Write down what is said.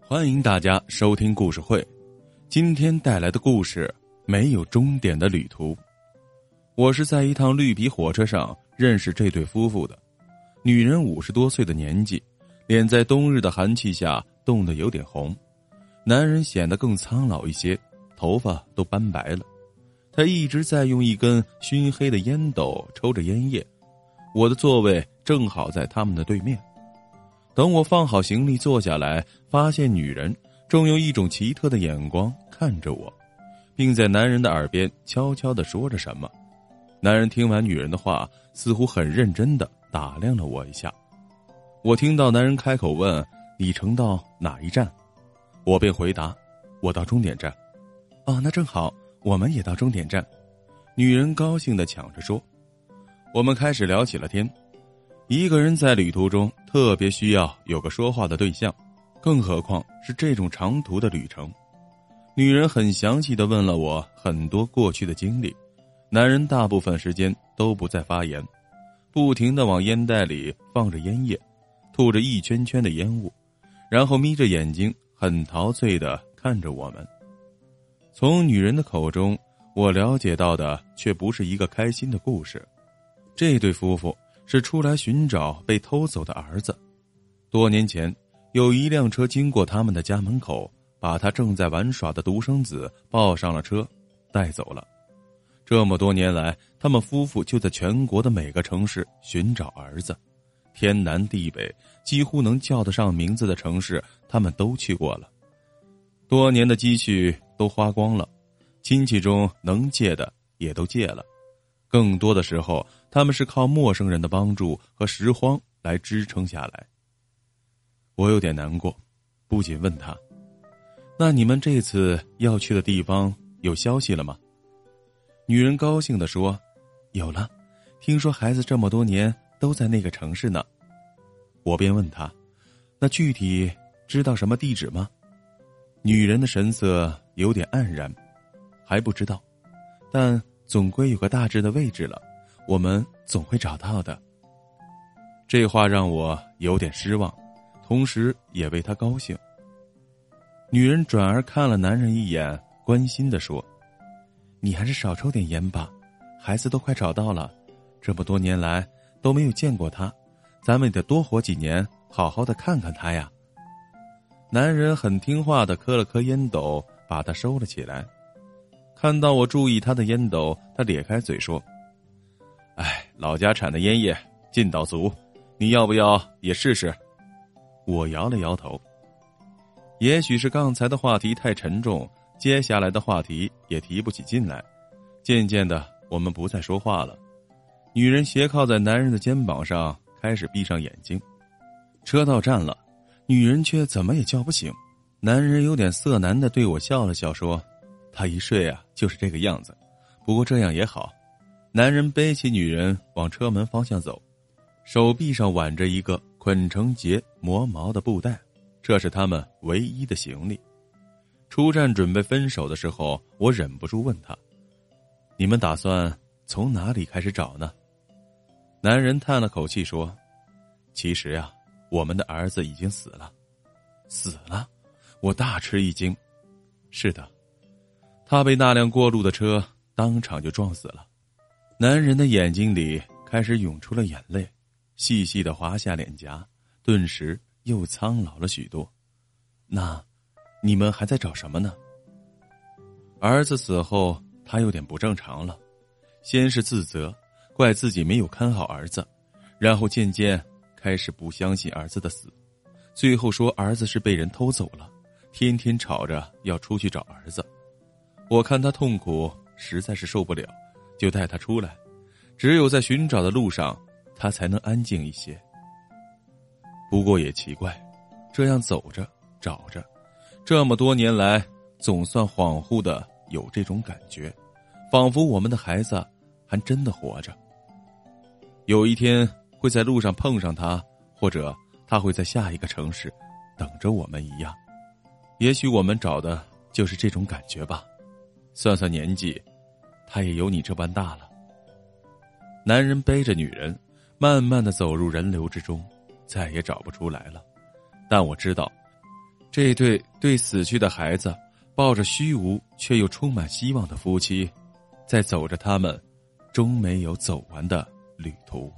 欢迎大家收听故事会，今天带来的故事没有终点的旅途。我是在一趟绿皮火车上认识这对夫妇的，女人五十多岁的年纪，脸在冬日的寒气下冻得有点红，男人显得更苍老一些，头发都斑白了。他一直在用一根熏黑的烟斗抽着烟叶，我的座位正好在他们的对面。等我放好行李坐下来，发现女人正用一种奇特的眼光看着我，并在男人的耳边悄悄的说着什么。男人听完女人的话，似乎很认真的打量了我一下。我听到男人开口问：“你乘到哪一站？”我便回答：“我到终点站。”哦，那正好，我们也到终点站。女人高兴的抢着说。我们开始聊起了天。一个人在旅途中特别需要有个说话的对象，更何况是这种长途的旅程。女人很详细的问了我很多过去的经历，男人大部分时间都不再发言，不停的往烟袋里放着烟叶，吐着一圈圈的烟雾，然后眯着眼睛很陶醉的看着我们。从女人的口中，我了解到的却不是一个开心的故事，这对夫妇。是出来寻找被偷走的儿子。多年前，有一辆车经过他们的家门口，把他正在玩耍的独生子抱上了车，带走了。这么多年来，他们夫妇就在全国的每个城市寻找儿子，天南地北，几乎能叫得上名字的城市，他们都去过了。多年的积蓄都花光了，亲戚中能借的也都借了。更多的时候，他们是靠陌生人的帮助和拾荒来支撑下来。我有点难过，不仅问他：“那你们这次要去的地方有消息了吗？”女人高兴的说：“有了，听说孩子这么多年都在那个城市呢。”我便问他：“那具体知道什么地址吗？”女人的神色有点黯然，还不知道，但。总归有个大致的位置了，我们总会找到的。这话让我有点失望，同时也为他高兴。女人转而看了男人一眼，关心的说：“你还是少抽点烟吧，孩子都快找到了，这么多年来都没有见过他，咱们得多活几年，好好的看看他呀。”男人很听话的磕了磕烟斗，把它收了起来。看到我注意他的烟斗，他咧开嘴说：“哎，老家产的烟叶劲道足，你要不要也试试？”我摇了摇头。也许是刚才的话题太沉重，接下来的话题也提不起劲来。渐渐的，我们不再说话了。女人斜靠在男人的肩膀上，开始闭上眼睛。车到站了，女人却怎么也叫不醒。男人有点色男的对我笑了笑，说。他一睡啊，就是这个样子。不过这样也好。男人背起女人往车门方向走，手臂上挽着一个捆成结、磨毛的布袋，这是他们唯一的行李。出站准备分手的时候，我忍不住问他：“你们打算从哪里开始找呢？”男人叹了口气说：“其实呀，我们的儿子已经死了，死了。”我大吃一惊：“是的。”他被那辆过路的车当场就撞死了，男人的眼睛里开始涌出了眼泪，细细的滑下脸颊，顿时又苍老了许多。那，你们还在找什么呢？儿子死后，他有点不正常了，先是自责，怪自己没有看好儿子，然后渐渐开始不相信儿子的死，最后说儿子是被人偷走了，天天吵着要出去找儿子。我看他痛苦，实在是受不了，就带他出来。只有在寻找的路上，他才能安静一些。不过也奇怪，这样走着找着，这么多年来，总算恍惚的有这种感觉，仿佛我们的孩子还真的活着。有一天会在路上碰上他，或者他会在下一个城市等着我们一样。也许我们找的就是这种感觉吧。算算年纪，他也有你这般大了。男人背着女人，慢慢的走入人流之中，再也找不出来了。但我知道，这对对死去的孩子抱着虚无却又充满希望的夫妻，在走着他们终没有走完的旅途。